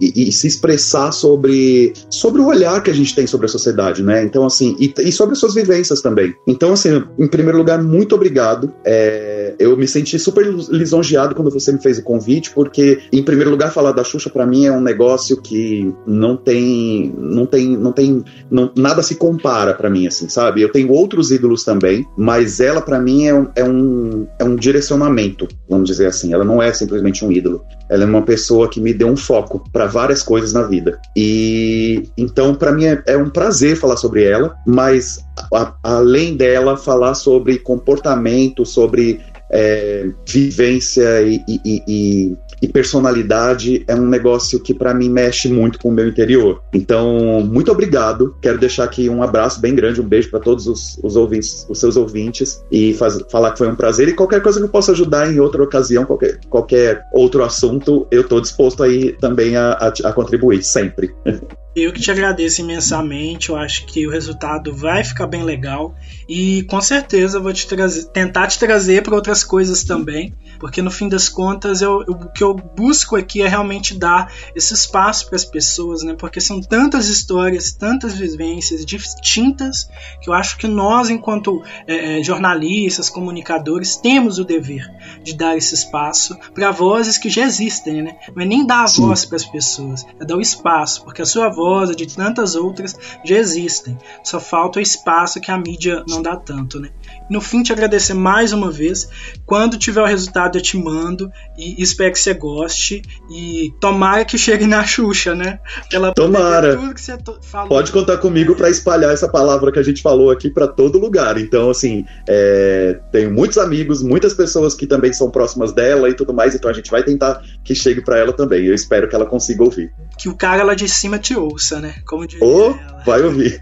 e, se expressar sobre, sobre o olhar que a gente tem sobre a sociedade, né? Então, assim, e, sobre as suas vivências também. Então, assim, em primeiro lugar, muito obrigado. É, eu me senti super lisonjeado quando você me fez o convite, porque, em primeiro lugar, falar da Xuxa para mim é um negócio que não tem, não tem, não tem, não, nada se compara para mim, assim, sabe? Eu tenho outros ídolos também, mas ela para mim é um, é, um, é um direcionamento, vamos dizer assim. Ela não é simplesmente um ídolo. Ela é uma pessoa que me deu um foco para várias coisas na vida. E então, para mim, é, é, um prazer falar sobre ela, mas a, além dela, falar sobre comportamento, sobre é, vivência e, e, e, e personalidade é um negócio que para mim mexe muito com o meu interior. Então, muito obrigado. Quero deixar aqui um abraço bem grande, um beijo para todos os, os, ouvintes, os seus ouvintes e faz, falar que foi um prazer. E qualquer coisa que eu possa ajudar em outra ocasião, qualquer, qualquer outro assunto, eu estou disposto aí também a, a, a contribuir, sempre. Eu que te agradeço imensamente, eu acho que o resultado vai ficar bem legal e com certeza vou te trazer, tentar te trazer para outras coisas também, porque no fim das contas eu, eu, o que eu busco aqui é realmente dar esse espaço para as pessoas, né? Porque são tantas histórias, tantas vivências distintas que eu acho que nós, enquanto é, é jornalistas, comunicadores, temos o dever de dar esse espaço para vozes que já existem, né? Não é nem dar a Sim. voz para as pessoas, é dar o espaço, porque a sua voz de tantas outras já existem. Só falta o espaço que a mídia não dá tanto, né? No fim, te agradecer mais uma vez. Quando tiver o resultado, eu te mando e espero que você goste. E tomara que chegue na Xuxa, né? Ela tomara. Tudo que você falou. Pode contar comigo para espalhar essa palavra que a gente falou aqui para todo lugar. Então, assim, é... tenho muitos amigos, muitas pessoas que também são próximas dela e tudo mais. Então, a gente vai tentar que chegue para ela também. Eu espero que ela consiga ouvir. Que o cara lá de cima te ouça, né? Como diz oh, ela. Vai ouvir.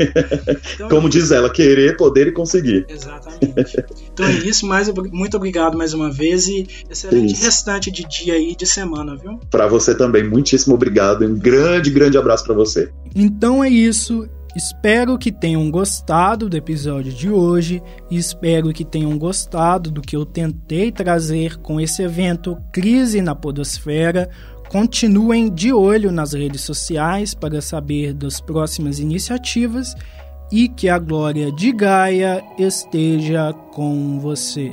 Então, Como diz ela, querer, poder e conseguir. Exatamente. Então é isso, mais, muito obrigado mais uma vez e excelente isso. restante de dia aí, de semana, viu? Para você também, muitíssimo obrigado e um grande, grande abraço para você. Então é isso. Espero que tenham gostado do episódio de hoje e espero que tenham gostado do que eu tentei trazer com esse evento Crise na Podosfera Continuem de olho nas redes sociais para saber das próximas iniciativas e que a glória de Gaia esteja com você.